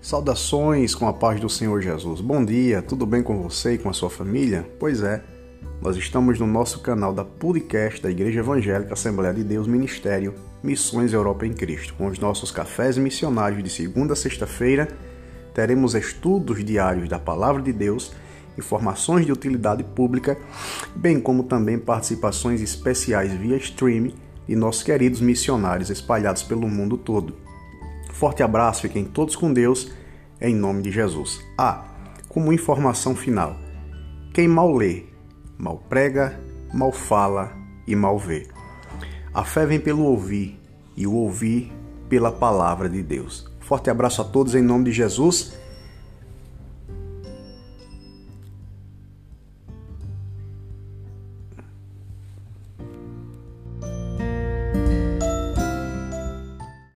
Saudações com a paz do Senhor Jesus. Bom dia, tudo bem com você e com a sua família? Pois é, nós estamos no nosso canal da podcast da Igreja Evangélica Assembleia de Deus Ministério Missões Europa em Cristo. Com os nossos cafés missionários de segunda a sexta-feira, teremos estudos diários da Palavra de Deus, informações de utilidade pública, bem como também participações especiais via streaming de nossos queridos missionários espalhados pelo mundo todo. Forte abraço, fiquem todos com Deus, em nome de Jesus. Ah, como informação final: quem mal lê, mal prega, mal fala e mal vê. A fé vem pelo ouvir e o ouvir pela palavra de Deus. Forte abraço a todos em nome de Jesus